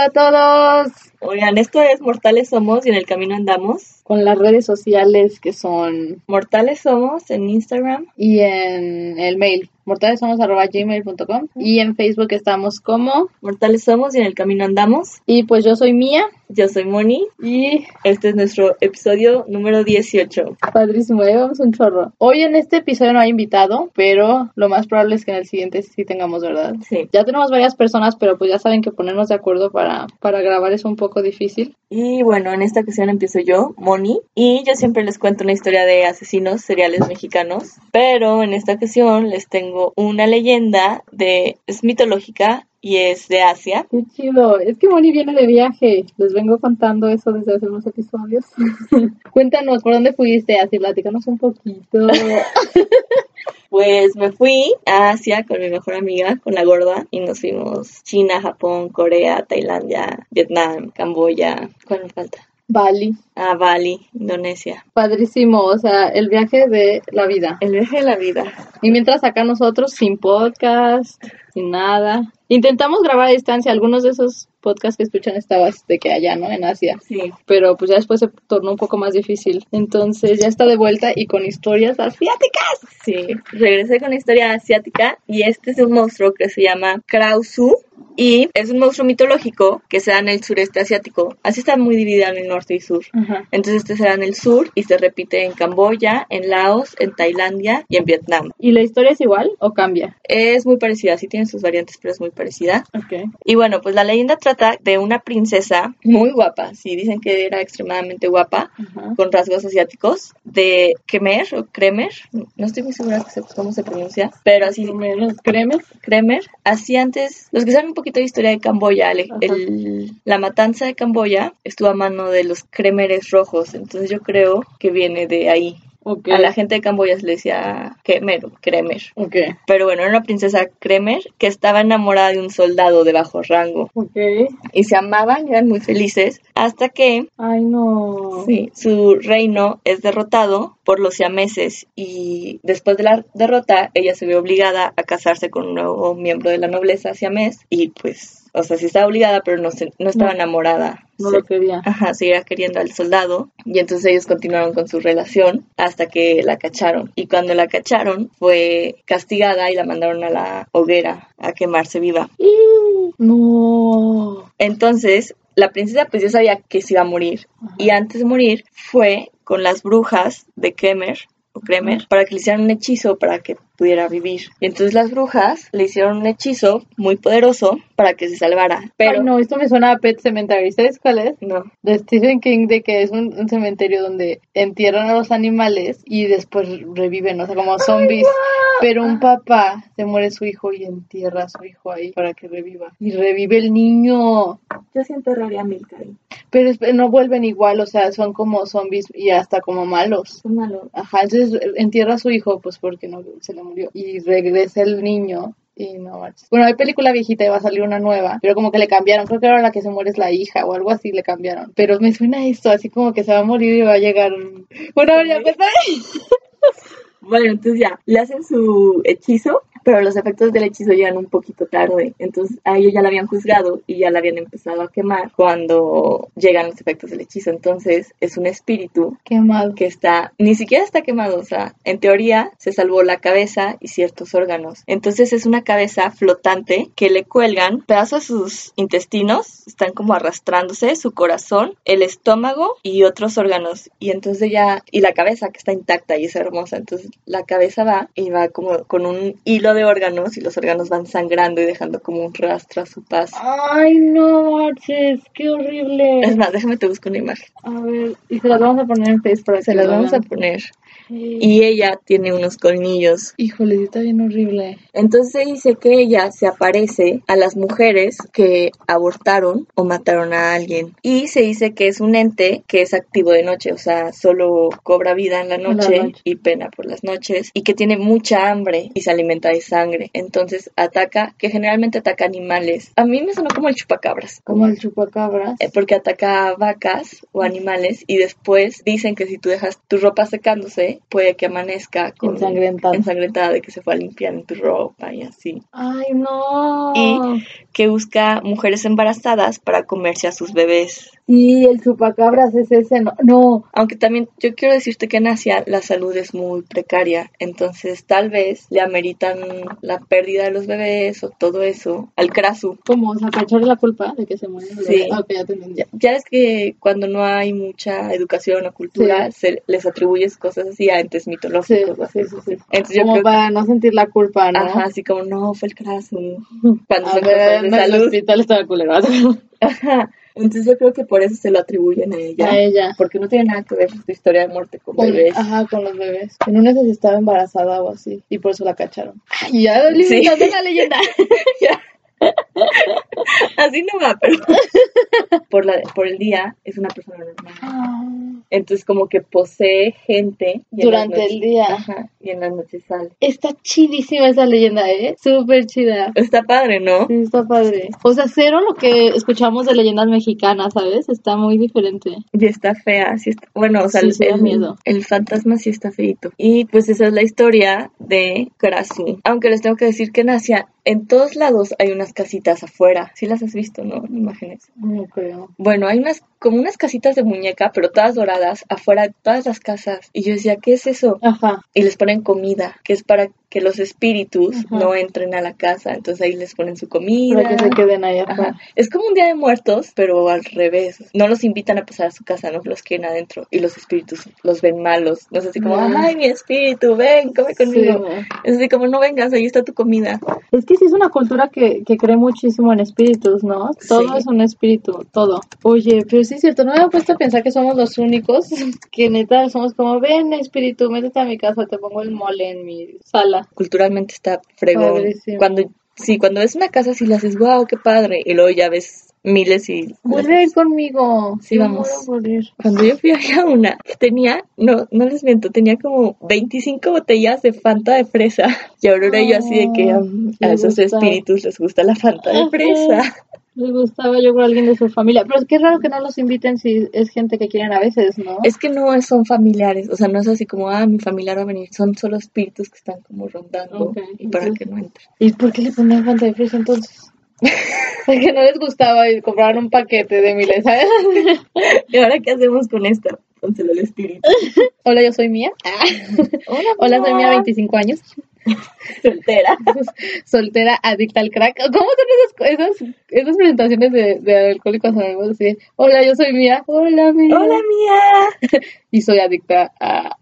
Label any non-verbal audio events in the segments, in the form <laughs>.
Hola. A todos. Oigan, esto es Mortales Somos y en el camino andamos. Con las redes sociales que son Mortales Somos en Instagram. y en el mail mortalesomos.gmail.com y en Facebook estamos como Mortales Somos y en el camino andamos. y pues yo soy Mía Yo soy Moni. y Este es nuestro episodio número 18. padrísimo, ya vamos un chorro. Hoy en este episodio no hay invitado, pero lo más probable es que en el siguiente sí tengamos, ¿verdad? Sí. Ya tenemos varias personas, pero pues ya saben que ponernos de acuerdo para, para grabar es un poco difícil. Y bueno, en esta ocasión empiezo yo, Moni, y yo siempre les cuento una historia de asesinos seriales mexicanos, pero en esta ocasión les tengo una leyenda de es mitológica y es de Asia. Qué chido. Es que Moni viene de viaje. Les vengo contando eso desde hace unos episodios. <laughs> Cuéntanos, ¿por dónde fuiste? Así, platícanos un poquito. <laughs> Pues me fui a Asia con mi mejor amiga, con la gorda, y nos fuimos China, Japón, Corea, Tailandia, Vietnam, Camboya, ¿cuál me falta? Bali. A Bali, Indonesia. Padrísimo. O sea, el viaje de la vida. El viaje de la vida. Y mientras acá nosotros, sin podcast, sin nada. Intentamos grabar a distancia. Algunos de esos podcasts que escuchan estabas de que allá, ¿no? En Asia. Sí. Pero pues ya después se tornó un poco más difícil. Entonces ya está de vuelta y con historias asiáticas. Sí, regresé con historia asiática y este es un monstruo que se llama Krausu y es un monstruo mitológico que se da en el sureste asiático. Así está muy dividida en el norte y sur. Ajá. Entonces este se da en el sur y se repite en Camboya, en Laos, en Tailandia y en Vietnam. ¿Y la historia es igual o cambia? Es muy parecida, sí tiene sus variantes, pero es muy parecida. Ok. Y bueno, pues la leyenda trata de una princesa muy guapa, sí, dicen que era extremadamente guapa, con rasgos asiáticos, de Khmer o Kremer, no estoy muy segura se- cómo se pronuncia, pero así cremes. Kremer, así antes, los que saben un poquito de historia de Camboya, el- el- la matanza de Camboya estuvo a mano de los Kremeres rojos, entonces yo creo que viene de ahí. A la gente de Camboya se le decía Khmer o Kremer. Ok. Pero bueno, era una princesa Kremer que estaba enamorada de un soldado de bajo rango Ok. y se amaban y eran muy felices hasta que Ay, no. sí, su reino es derrotado por los siameses y después de la derrota ella se ve obligada a casarse con un nuevo miembro de la nobleza siamés y pues, o sea, sí estaba obligada pero no, se- no estaba No. enamorada. No Se- lo quería. Ajá, seguía queriendo al soldado y entonces ellos continuaron con su relación hasta que la cacharon. Y cuando la cacharon fue castigada y la mandaron a la hoguera a quemarse viva. No. Entonces la princesa pues ya sabía que se iba a morir y antes de morir fue con las brujas de Kremer o Kremer para que le hicieran un hechizo para que pudiera vivir. Y entonces las brujas le hicieron un hechizo muy poderoso para que se salvara. Pero Ay, no, esto me suena a Pet Cemetery. ¿Sabes cuál es? no. De Stephen King, de que es un, un cementerio donde entierran a los animales y después reviven, o sea, como zombies. Pero un papá se muere su hijo y entierra a su hijo ahí para que reviva. Y revive el niño. Yo sí enterraría a Milka ahí. Pero es- no vuelven igual, o sea, son como zombies y hasta como malos. Son malos. Ajá, entonces entierra a su hijo, pues porque no se le murió. Y regresa el niño. Y no manches. Bueno, hay película viejita y va a salir una nueva, pero como que le cambiaron. Creo que ahora la que se muere es la hija o algo así le cambiaron. Pero me suena esto, así como que se va a morir y va a llegar. Bueno, ya <laughs> Bueno, entonces ya, le hacen su hechizo, pero los efectos del hechizo llegan un poquito tarde. Entonces a ella ya la habían juzgado y ya la habían empezado a quemar cuando llegan los efectos del hechizo. Entonces es un espíritu Qué mal. que está, ni siquiera está quemado, o sea, en teoría se salvó la cabeza y ciertos órganos. Entonces es una cabeza flotante que le cuelgan pedazos de sus intestinos, están como arrastrándose, su corazón, el estómago y otros órganos. Y entonces ya, y la cabeza que está intacta y es hermosa. Entonces la cabeza va y va como con un hilo de órganos y los órganos van sangrando y dejando como un rastro a su paso. Ay, no manches, qué horrible. Es más, déjame te busco una imagen. A ver, y se las vamos a poner en Face para Se que las vamos a poner. Sí. Y ella tiene unos colmillos Híjole, está bien horrible. Entonces se dice que ella se aparece a las mujeres que abortaron o mataron a alguien. Y se dice que es un ente que es activo de noche, o sea, solo cobra vida en la la noche, noche. y pena por las noches, y que tiene mucha hambre y se alimenta de sangre. Entonces ataca, que generalmente ataca animales. A mí me sonó como el chupacabras. Como el chupacabras. Eh, porque ataca vacas o animales y después dicen que si tú dejas tu ropa secándose, puede que amanezca con Ensangrentada. ensangrentada de que se fue a limpiar en tu ropa y así. Ay, no. Y- Que busca mujeres embarazadas para comerse a sus bebés. Sí, el chupacabras es ese, no. No. Aunque también yo quiero decirte que en Asia la salud es muy precaria, entonces tal vez le ameritan la pérdida de los bebés o todo eso al krasu. ¿Cómo? O sea, para echarle la culpa de que se mueren. los Sí. Ah, ok, ya. Ya es que cuando no hay mucha educación o cultura, se les atribuyes cosas así a entes Sí, mitológicos. sí, sí, sí. Entonces yo Como creo que para no sentir la culpa, ¿no? Ajá, así como, no, fue el krasu. <laughs> Cuando A son ver, de el hospital estaba culero. <laughs> Ajá. Entonces yo creo que por eso se lo atribuyen a ella. A ella. Porque no tiene nada que ver su historia de muerte con Con- bebés. Ajá, con los bebés. En una vez estaba embarazada o así. Y por eso la cacharon. Ay, ya alimentando la leyenda. <laughs> <laughs> Así no va, pero por, la, por el día es una persona normal. Entonces como que posee gente. y Durante noches- el día. Ajá, y en las noches sale. Está chidísima esa leyenda, ¿eh? Súper chida. Está padre, ¿no? Sí, está padre. O sea, cero lo que escuchamos de leyendas mexicanas, ¿sabes? Está muy diferente. Y está fea, sí está... Bueno, o sea, Sí, el- miedo. el fantasma sí está feito. Y pues esa es la historia de Krasu. Aunque les tengo que decir que en Asia, en todos lados hay unas casitas afuera. Sí las has visto, ¿no? Imágenes. No creo. Bueno, hay unas como unas casitas de muñeca, pero todas doradas, afuera de todas las casas. Y yo decía, ¿qué es eso? Ajá. Y les ponen comida, que es para que los espíritus Ajá. no entren a la casa. Entonces ahí les ponen su comida. Para que se queden ahí Ajá. afuera. Es como un día de muertos, pero al revés. No los invitan a pasar a su casa, no los quieren adentro. Y los espíritus los ven malos. No es así como, ay, mi espíritu, ven, come conmigo. Sí. Es así como, no vengas, ahí está tu comida. Es que sí es una cultura que, que cree muchísimo en espíritus, ¿no? Todo Sí. es un espíritu, todo. Oye, pero sí es cierto, no me había puesto a pensar que somos los únicos <laughs> que neta somos como, ven espíritu, métete a mi casa, te pongo el mole en mi sala. Culturalmente está fregón. Padrísimo. Cuando, sí, cuando ves una casa así, la haces, wow, qué padre. Y luego ya ves miles y... Vuelve a ir conmigo. Sí, vamos. Cuando yo fui a una, tenía, no, no les miento, tenía como 25 botellas de Fanta de fresa. Y Aurora y yo así de que um, a esos gusta. espíritus les gusta la Fanta de fresa. Les gustaba yo con alguien de su familia. Pero es que es raro que no los inviten si es gente que quieren a veces, ¿no? Es que no son familiares, o sea, no es así como, ah, mi familiar va a venir, son solo espíritus que están como rondando y para entonces- que no entren. ¿Y por qué le ponían Fanta de fresa entonces? <laughs> Es que no les gustaba y compraron un paquete de miles, ¿sabes? ¿Y ahora qué hacemos con esto? Pónselo al espíritu. <laughs> Hola, yo soy Mía. Hola, <laughs> Hola, soy Mía, 25 años. <laughs> soltera. <laughs> Soltera, adicta al crack. ¿Cómo son esas, esas, esas presentaciones de, de Alcohólicos Anónimos? Así, hola, yo soy Mía. Hola, Mía. Hola, mía. <laughs> Y soy adicta a,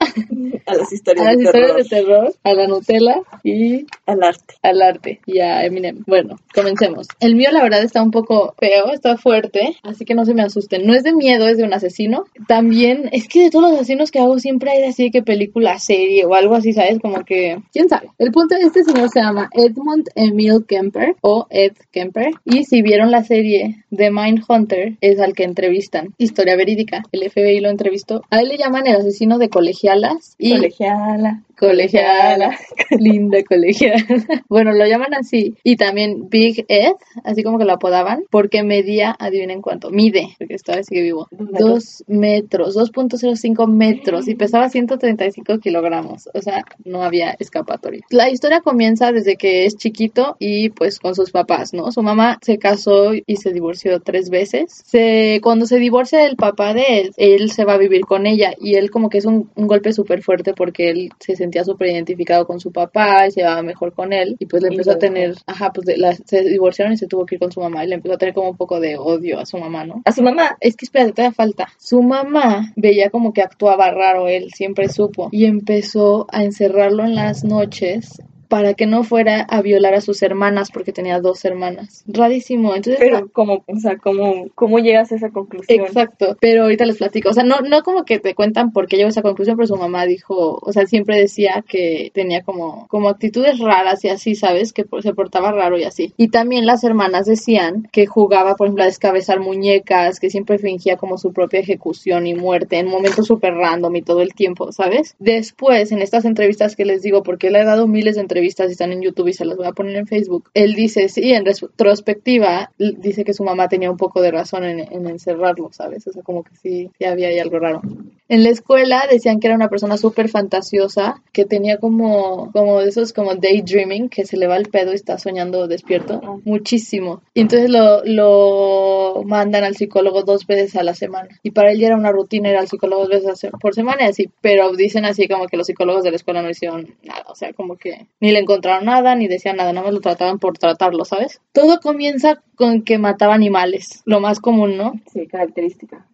A las historias, a las de, historias terror, de terror, a la Nutella y al arte. al arte y a Eminem. Bueno, comencemos. El mío, la verdad, está un poco feo, está fuerte, así que no se me asusten. No es de miedo, es de un asesino. También, es que de todos los asesinos que hago siempre hay así que película, serie o algo así, ¿sabes? Como que, quién sabe. El punto de este señor se llama Edmund Emil Kemper o Ed Kemper. Y si vieron la serie The Mindhunter, es al que entrevistan. Historia verídica. El FBI lo entrevistó. A él le llaman el asesino de colegialas y Colegiala. Colegiala, <laughs> linda colegiala. Bueno, lo llaman así. Y también Big Ed, así como que lo apodaban, porque medía, adivinen cuánto, mide, porque esta vez sigue vivo, Dos metros. dos metros, 2.05 metros y pesaba 135 kilogramos. O sea, no había escapatoria. La historia comienza desde que es chiquito y pues con sus papás, ¿no? Su mamá se casó y se divorció tres veces. Se, cuando se divorcia el papá de Ed, él se va a vivir con ella y él como que es un, un golpe súper fuerte porque él se sentía súper identificado con su papá y se llevaba mejor con él y pues le empezó a tener, ajá, pues de- la- se divorciaron y se tuvo que ir con su mamá y le empezó a tener como un poco de odio a su mamá, ¿no? A su mamá. Es que espérate, todavía falta. Su mamá veía como que actuaba raro, él siempre supo. Y empezó a encerrarlo en las noches para que no fuera a violar a sus hermanas, porque tenía dos hermanas. Rarísimo. Entonces, Pero, ¿cómo, o sea, cómo, cómo llegas a esa conclusión? Exacto, pero ahorita les platico. O sea, no, no como que te cuentan por qué llegó a esa conclusión, pero su mamá dijo, o sea, siempre decía que tenía como, como actitudes raras y así, ¿sabes? Que se portaba raro y así. Y también las hermanas decían que jugaba, por ejemplo, a descabezar muñecas, que siempre fingía como su propia ejecución y muerte en momentos súper random y todo el tiempo, ¿sabes? Después, en estas entrevistas que les digo, porque le he dado miles de entrevistas entrevistas están en YouTube y se las voy a poner en Facebook. Él dice, sí, en retrospectiva, dice que su mamá tenía un poco de razón en, en encerrarlo, ¿sabes? O sea, como que sí, sí había ahí algo raro. En la escuela decían que era una persona súper fantasiosa, que tenía como, como esos como daydreaming, que se le va el pedo y está soñando despierto, muchísimo. Y entonces lo, lo mandan al psicólogo dos veces a la semana. Y para él ya era una rutina ir al psicólogo dos veces por semana y así, pero dicen así como que los psicólogos de la escuela no hicieron nada, o sea, como que ni le encontraron nada, ni decían nada, nada más lo trataban por tratarlo, ¿sabes? Todo comienza con que mataba animales, lo más común, ¿no? Sí, característica.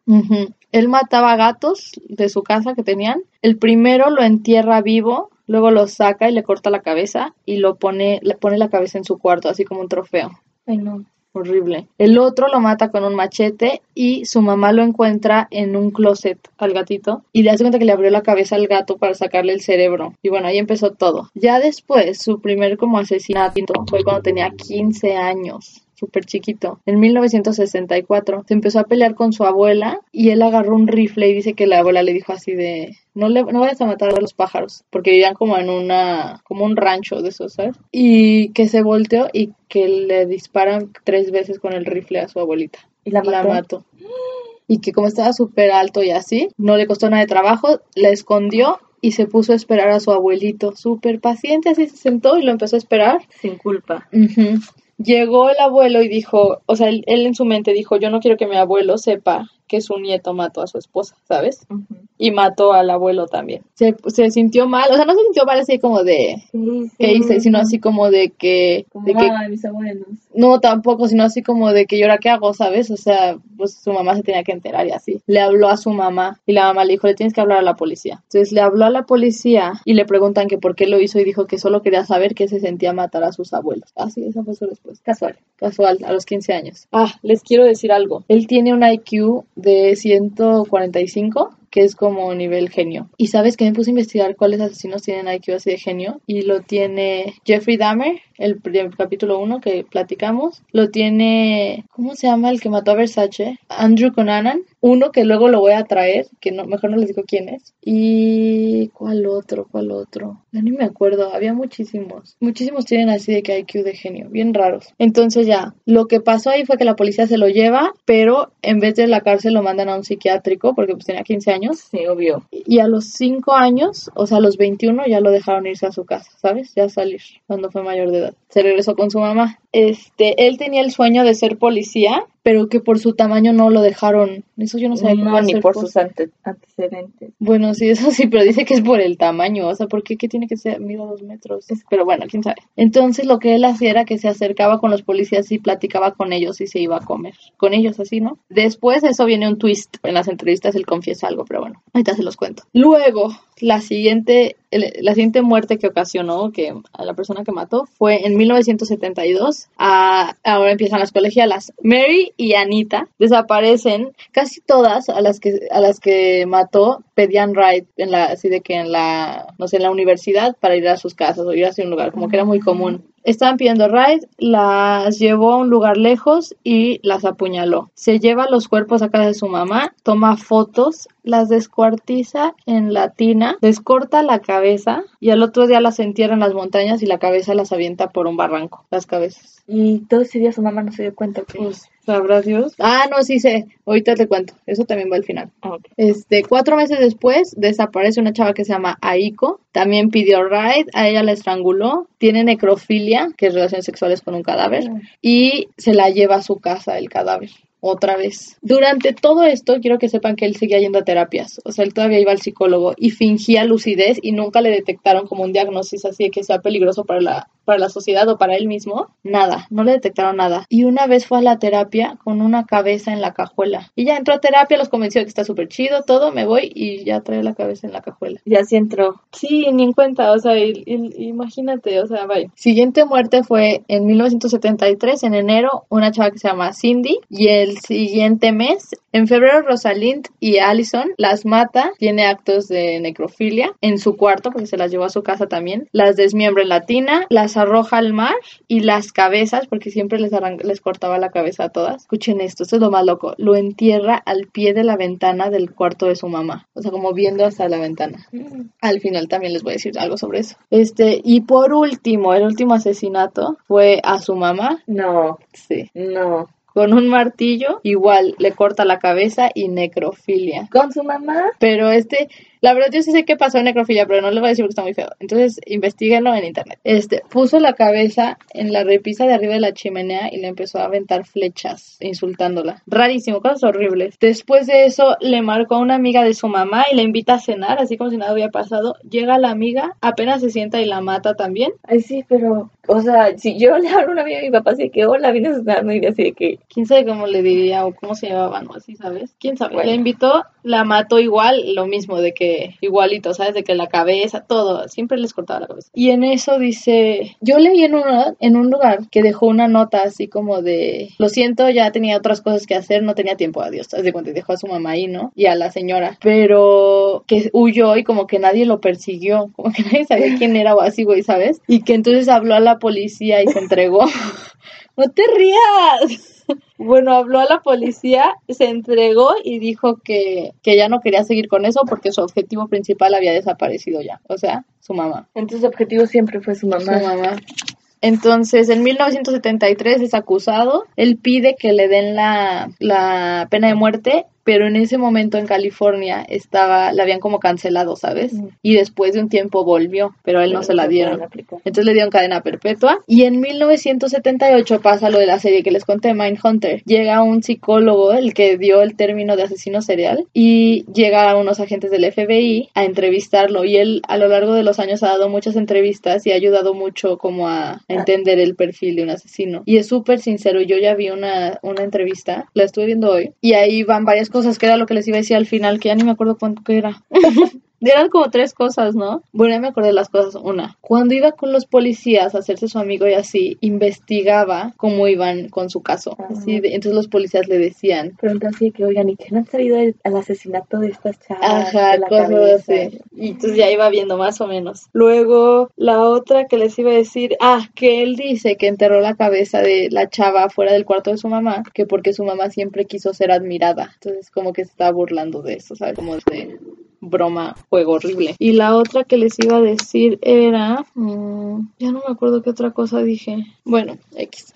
Él mataba gatos de su casa que tenían. El primero lo entierra vivo, luego lo saca y le corta la cabeza y lo pone, le pone la cabeza en su cuarto, así como un trofeo. Ay, no. Horrible. El otro lo mata con un machete y su mamá lo encuentra en un closet al gatito y le hace cuenta que le abrió la cabeza al gato para sacarle el cerebro. Y bueno, ahí empezó todo. Ya después, su primer como asesinato fue cuando tenía 15 años súper chiquito. En 1964 se empezó a pelear con su abuela y él agarró un rifle y dice que la abuela le dijo así de no le no vayas a matar a los pájaros porque vivían como en una como un rancho de esos, ¿sabes? Y que se volteó y que le disparan tres veces con el rifle a su abuelita. ¿Y la mató? mató. Y que como estaba súper alto y así, no le costó nada de trabajo, la escondió y se puso a esperar a su abuelito, súper paciente, así se sentó y lo empezó a esperar. Sin culpa. Llegó el abuelo y dijo, o sea, él, él en su mente dijo, yo no quiero que mi abuelo sepa que su nieto mató a su esposa, ¿sabes? Y mató al abuelo también. Se, se sintió mal, o sea, no se sintió mal así como de, Sí, ¿qué hice? Sino así como de que, Como, de que mis abuelos. no, tampoco, sino así como de que yo ahora qué hago, ¿sabes? O sea, pues su mamá se tenía que enterar y así. Le habló a su mamá y la mamá le dijo, le tienes que hablar a la policía. Entonces le habló a la policía y le preguntan que por qué lo hizo y dijo que solo quería saber qué se sentía matar a sus abuelos. Así, esa fue su respuesta. Casual. Casual, a los 15 años. Ah, les quiero decir algo. Él tiene un IQ de 145 que es como nivel genio. Y sabes que me puse a investigar cuáles asesinos tienen IQ así de genio. Y lo tiene Jeffrey Dahmer, el, pr- capítulo 1 que platicamos. Lo tiene, ¿cómo se llama el que mató a Versace? Andrew Conanan. Uno que luego lo voy a traer, que no, mejor no les digo quién es. Y ¿cuál otro? ¿Cuál otro? Ya ni me acuerdo, había muchísimos. Muchísimos tienen así de que IQ de genio, bien raros. Entonces ya, lo que pasó ahí fue que la policía se lo lleva, pero en vez de la cárcel lo mandan a un psiquiátrico porque pues tenía 15 años. Sí, obvio. Y a los 5 años, o sea, a los 21 ya lo dejaron irse a su casa, ¿sabes? Ya salir cuando fue mayor de edad. Se regresó con su mamá. Este, él tenía el sueño de ser policía, pero que por su tamaño no lo dejaron. Eso yo no sabía No, ni por sus ante- antecedentes. Bueno, sí, eso sí, pero dice que es por el tamaño, o sea, ¿por qué, ¿Qué tiene que ser? Mira dos metros. Pero bueno, quién sabe. Entonces lo que él hacía era que se acercaba con los policías y platicaba con ellos y se iba a comer. Con ellos así, ¿no? Después de eso viene un twist. En las entrevistas él confiesa algo, pero bueno, ahorita se los cuento. Luego, la siguiente, la siguiente muerte que ocasionó que a la persona que mató fue en 1972. A, ahora empiezan las colegialas. Mary y Anita desaparecen. Casi todas a las que a las que mató pedían ride en la así de que en la no sé en la universidad para ir a sus casas o ir hacia un lugar como que era muy común. Estaban pidiendo ride, las llevó a un lugar lejos y las apuñaló. Se lleva los cuerpos a casa de su mamá, toma fotos, las descuartiza en la tina, les corta la cabeza y al otro día las entierra en las montañas y la cabeza las avienta por un barranco, las cabezas. Y todo ese día su mamá no se dio cuenta que... Pues, sabrá Dios. Ah, no, sí sé. Ahorita te cuento. Eso también va al final. Ah. Este, cuatro meses después desaparece una chava que se llama Aiko. También pidió ride, a ella la estranguló. Tiene necrofilia, que es relaciones sexuales con un cadáver. Y se la lleva a su casa el cadáver. Otra vez. Durante todo esto, quiero que sepan que él seguía yendo a terapias. O sea, él todavía iba al psicólogo y fingía lucidez y nunca le detectaron como un diagnóstico así de que sea peligroso para la, para la sociedad o para él mismo. Nada, no le detectaron nada. Y una vez fue a la terapia con una cabeza en la cajuela. Y ya entró a terapia, los convenció de que está súper chido, todo, me voy y ya trae la cabeza en la cajuela. Y así entró. Sí, ni en cuenta, o sea, y- y- imagínate, o sea, vaya. Siguiente muerte fue en 1973, en enero, una chava que se llama Cindy, y el siguiente mes, en febrero, Rosalind y Allison las mata, tiene actos de necrofilia en su cuarto, porque se las llevó a su casa también, las desmiembra en la tina, las arroja al mar y las cabezas, porque siempre les, les cortaba la cabeza a todas. Escuchen esto, esto es lo más loco. Lo entierra al pie de la ventana del cuarto de su mamá. O sea, como viendo hasta la ventana. Mm. Al final también les voy a decir algo sobre eso. Este, y por último, el último asesinato fue a su mamá. No. Sí. No con un martillo, igual le corta la cabeza y necrofilia. ¿Con su mamá? Pero este, la verdad yo sí sé qué pasó en necrofilia, pero no les voy a decir porque está muy feo. Entonces, investiguenlo en internet. Este, puso la cabeza en la repisa de arriba de la chimenea y le empezó a aventar flechas, insultándola. Rarísimo, cosas horribles. Después de eso, le marcó a una amiga de su mamá y la invita a cenar, así como si nada había pasado. Llega la amiga, apenas se sienta y la mata también. Ay, sí, pero, o sea, si yo le hablo a una amiga de mi papá, así que, hola, vienes a cenar, y así de que... ¿Quién sabe cómo le diría o cómo se llamaban o así, sabes? ¿Quién sabe? Le invitó, la mató igual, lo mismo de que igualito, ¿sabes? De que la cabeza, todo, siempre les cortaba la cabeza. Y en eso dice, yo leí en, una, en un lugar que dejó una nota así como de, lo siento, ya tenía otras cosas que hacer, no tenía tiempo, adiós, de cuando dejó a su mamá ahí, ¿no? Y a la señora, pero que huyó y como que nadie lo persiguió, <laughs> como que nadie sabía <laughs> quién era o así, güey, ¿sabes? Y que entonces habló a la policía y se entregó. <laughs> no te rías. Bueno, habló a la policía, se entregó y dijo que, que ya no quería seguir con eso porque su objetivo principal había desaparecido ya, o sea, su mamá. Entonces su objetivo siempre fue su mamá. Su mamá. Entonces, en 1973 es acusado. Él pide que le den la, la pena de muerte pero en ese momento en California estaba, la habían como cancelado, ¿sabes? Y después de un tiempo volvió, pero a él no se la dieron. Entonces le dieron cadena perpetua. Y en 1978 pasa lo de la serie que les conté, Mindhunter. Llega un psicólogo, el que dio el término de asesino serial, y llega a unos agentes del FBI a entrevistarlo. Y él a lo largo de los años ha dado muchas entrevistas y ha ayudado mucho como a, a entender el perfil de un asesino. Y es súper sincero. Yo ya vi una, una entrevista, la estuve viendo hoy, y ahí van varias cosas que era lo que les iba a decir al final, que ya ni me acuerdo cuánto era. <laughs> Eran como tres cosas, ¿no? Bueno, ya me acordé de las cosas. Una, cuando iba con los policías a hacerse su amigo y así, investigaba cómo iban con su caso. Así entonces los policías le decían. Pero entonces que, oigan, ¿y qué no han salido al asesinato de estas chavas? Ajá, cosas así. Y entonces ya iba viendo más o menos. Luego, la otra que les iba a decir, ah, que él dice que enterró la cabeza de la chava fuera del cuarto de su mamá, que porque su mamá siempre quiso ser admirada. Entonces como que se estaba burlando de eso, ¿sabes? Como de broma, juego horrible. Y la otra que les iba a decir era, mm, ya no me acuerdo qué otra cosa dije. Bueno, X.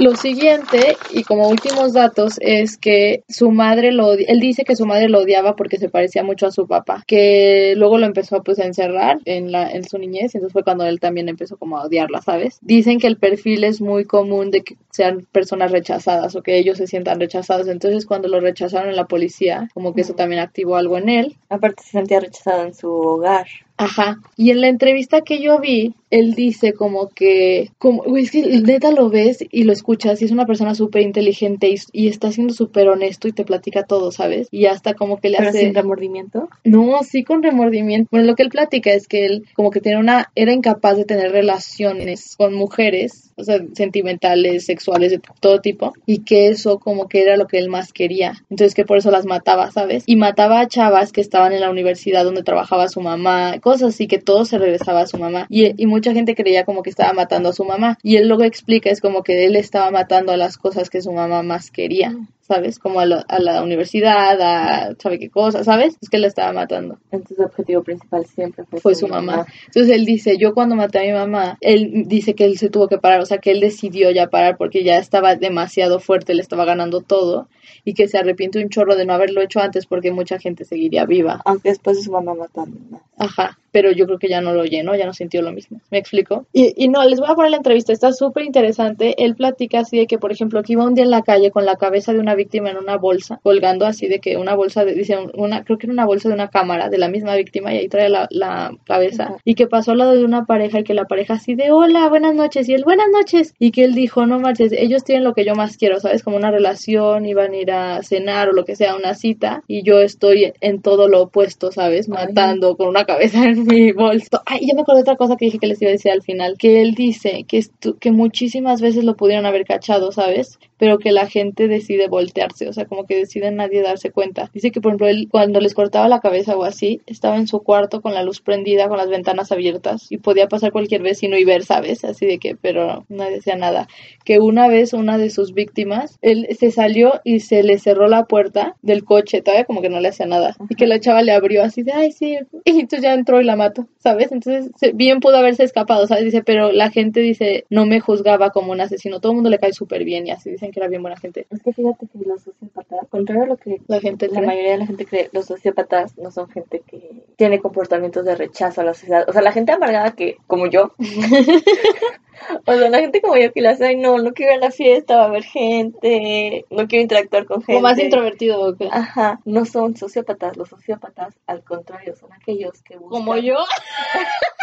Lo siguiente, y como últimos datos, es que su madre lo él dice que su madre lo odiaba porque se parecía mucho a su papá, que luego lo empezó pues a encerrar en la en su niñez, y entonces fue cuando él también empezó como a odiarla, ¿sabes? Dicen que el perfil es muy común de que sean personas rechazadas o que ellos se sientan rechazados, entonces cuando lo rechazaron en la policía, como que eso también activó algo en él. Aparte se sentía rechazado en su hogar. Ajá. Y en la entrevista que yo vi, él dice como que, como, güey, es que neta lo ves y lo escuchas y es una persona súper inteligente y, está siendo súper honesto y te platica todo, ¿sabes? Y hasta como que le ¿Pero hace... sin remordimiento? No, sí con remordimiento. Bueno, lo que él platica es que él como que tiene una, era incapaz de tener relaciones con mujeres o sea, sentimentales, sexuales, de todo tipo, y que eso como que era lo que él más quería. Entonces que por eso las mataba, ¿sabes? Y mataba a chavas que estaban en la universidad donde trabajaba su mamá, cosas así que todo se regresaba a su mamá. Y, y mucha gente creía como que estaba matando a su mamá. Y él luego explica, es como que él estaba matando a las cosas que su mamá más quería. ¿Sabes? Como a, a la universidad, a sabe qué cosa, ¿sabes? Es que él estaba matando. Entonces su objetivo principal siempre fue, su mamá. Entonces él dice, yo cuando maté a mi mamá, él dice que él se tuvo que parar, o sea, que él decidió ya parar porque ya estaba demasiado fuerte, le estaba ganando todo y que se arrepiente un chorro de no haberlo hecho antes porque mucha gente seguiría viva. Aunque después de su mamá matando. Ajá, pero yo creo que ya no lo llenó, ya no sintió lo mismo. ¿Me explico? Y, y no, les voy a poner la entrevista, está súper interesante. Él platica así de que, por ejemplo, que iba un día en la calle con la cabeza de una víctima en una bolsa, colgando así de que una bolsa, de, dice, una, creo que era una bolsa de una cámara de la misma víctima y ahí trae la, la cabeza. Y que pasó al lado de una pareja y que la pareja así de, hola, buenas noches, y él, buenas noches. Y que él dijo, no marches, ellos tienen lo que yo más quiero, ¿sabes? Como una relación, iban a ir a cenar o lo que sea, una cita, y yo estoy en todo lo opuesto, ¿sabes? Matando con una cabeza en mi bolso. Ay, ya me acordé de otra cosa que dije que les iba a decir al final, que él dice que, que muchísimas veces lo pudieron haber cachado, ¿sabes? Pero que la gente decide voltearse, o sea, como que decide nadie darse cuenta. Dice que, por ejemplo, él cuando les cortaba la cabeza o así, estaba en su cuarto con la luz prendida, con las ventanas abiertas y podía pasar cualquier vecino y ver, ¿sabes? Así de que, pero nadie decía nada. Que una vez una de sus víctimas, él se salió y se le cerró la puerta del coche, todavía como que no le hacía nada. Y que la chava le abrió así de, ay, sí. Y entonces ya entró y la mató, ¿sabes? Entonces bien pudo haberse escapado, ¿sabes? Dice, pero la gente dice, no me juzgaba como un asesino. Todo el mundo le cae súper bien y así dicen que era bien buena gente. Es que fíjate que los sociópatas, contrario a lo que La gente la cree. mayoría de la gente cree, los sociópatas no son gente que tiene comportamientos de rechazo a la sociedad. O sea, la gente amargada que, como yo, <laughs> o sea, la gente como yo que le hace, ay, no, no quiero ir a la fiesta, va a haber gente, no quiero interactuar con gente. Como más introvertido, ¿o qué? Ajá, no son sociópatas. Los sociópatas, al contrario, son aquellos que buscan. Como yo. <laughs>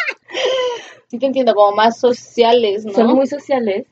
sí te entiendo, como más sociales, ¿no? Son muy sociales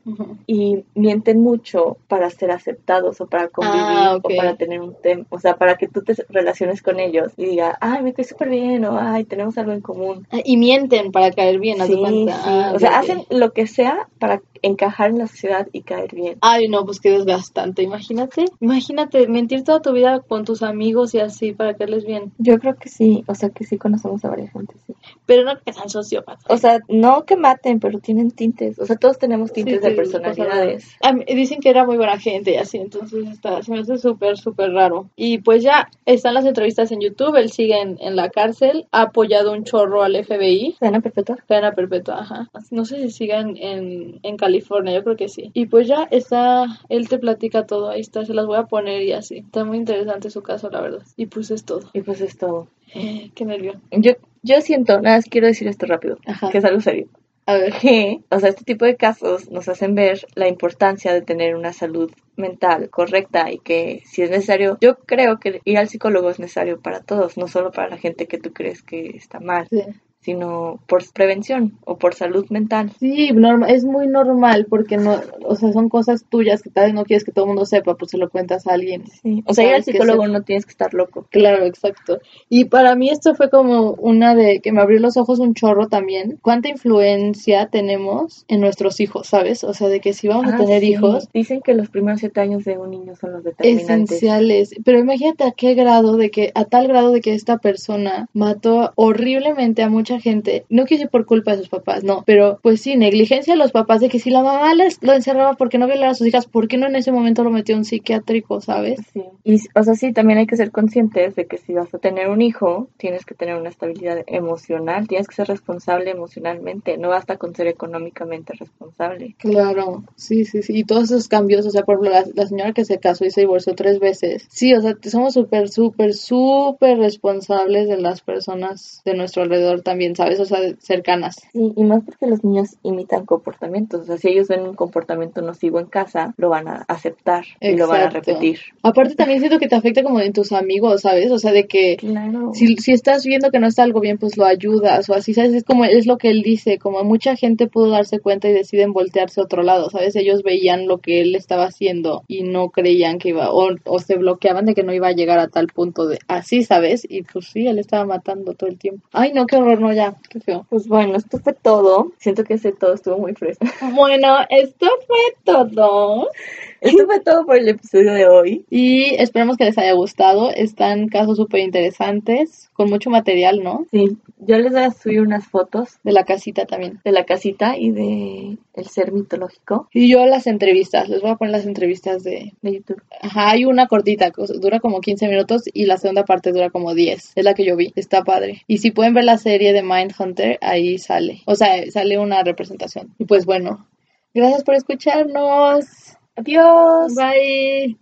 y mienten mucho para ser aceptados o para convivir Ah, ok. o para tener un tema, o sea, para que tú te relaciones con ellos y diga, ay, me cae súper bien o ay, tenemos algo en común. Ah, Y mienten para caer bien, de Sí, cuenta. sí. Ah, o sea, hacen lo que sea para encajar en la sociedad y caer bien. Ay, no, pues qué desgastante. Imagínate, imagínate mentir toda tu vida con tus amigos y así para caerles bien. Yo creo que sí, o sea, que sí conocemos a varias gente, sí. Pero no que sean sociópatas. O sea, no que maten, pero tienen tintes. O sea, todos tenemos tintes Sí, de personalidades. Dicen que era muy buena gente y así, entonces está, se me hace súper, súper raro. Y pues ya están las entrevistas en YouTube, él sigue en, en la cárcel, ha apoyado un chorro al FBI. ¿Pena perpetua? Pena perpetua, ajá. No sé si sigan en, en California, yo creo que sí. Y pues ya está, él te platica todo, ahí está, se las voy a poner y así. Está muy interesante su caso, la verdad. Y pues es todo. Y pues es todo. Qué nervio. Yo, yo siento, nada más quiero decir esto rápido, Ajá. que es algo serio. A ver. que, <laughs> o sea, este tipo de casos nos hacen ver la importancia de tener una salud mental correcta y que si es necesario, yo creo que ir al psicólogo es necesario para todos, no solo para la gente que tú crees que está mal, Sí. Sino por prevención o por salud mental. Sí, es muy normal porque no, o sea, son cosas tuyas que tal vez no quieres que todo el mundo sepa, pues se lo cuentas a alguien. Sí. O sea, ir al psicólogo se- no tienes que estar loco. Claro, exacto. Y para mí esto fue como una de que me abrió los ojos un chorro también. ¿Cuánta influencia tenemos en nuestros hijos, sabes? O sea, de que si vamos a Ah, tener sí. hijos, Dicen que los primeros siete años de un niño son los determinantes. esenciales. Pero imagínate a qué grado de que, a tal grado de que esta persona mató horriblemente a mucha gente. No quiero decir por culpa de sus papás, no. Pero pues sí, negligencia de los papás de que si la mamá les, lo encerraba porque no violara a sus hijas, ¿por qué no en ese momento lo metió a un psiquiátrico, sabes? Sí. Y, o sea, sí, también hay que ser conscientes de que si vas a tener un hijo, tienes que tener una estabilidad emocional, tienes que ser responsable emocionalmente, no basta con ser económicamente responsable. Claro, sí, sí, sí. Y todos esos cambios, o sea, por ejemplo, la, la señora que se casó y se divorció tres veces. Sí, o sea, somos súper, súper, súper responsables de las personas de nuestro alrededor también, ¿sabes? O sea, cercanas. Sí, y más porque los niños imitan comportamientos, o sea, si ellos ven un comportamiento nocivo en casa, lo van a aceptar y lo van a Exacto. repetir. Aparte también siento que te afecta como en tus amigos, ¿sabes? O sea, de que Claro. si, si estás viendo que no está algo bien, pues lo ayudas o así, ¿sabes? Es como, es lo que él dice, como mucha gente pudo darse cuenta y deciden voltearse a otro lado, ¿sabes? Ellos veían lo que él estaba haciendo y no creían que iba, o, o se bloqueaban de que no iba a llegar a tal punto de así, ¿sabes? Y pues sí, él estaba matando todo el tiempo. Ay, no, qué horror, no, ya, qué feo. Pues bueno, esto fue todo. Siento que ese todo estuvo muy fresco. Bueno, esto fue todo. Esto fue todo por el episodio de hoy. Y esperemos que les haya gustado. Están casos súper interesantes, con mucho material, ¿no? Sí, yo les voy a subir unas fotos De la casita también. de la casita y de el ser mitológico Y yo las entrevistas, les voy a poner las entrevistas de... de YouTube. Ajá, hay una cortita, dura como 15 minutos y la segunda parte dura como 10. Es la que yo vi, está padre. Y si pueden ver la serie de Mindhunter, ahí sale. O sea, sale una representación. Y pues bueno, gracias por escucharnos. Adiós. Bye.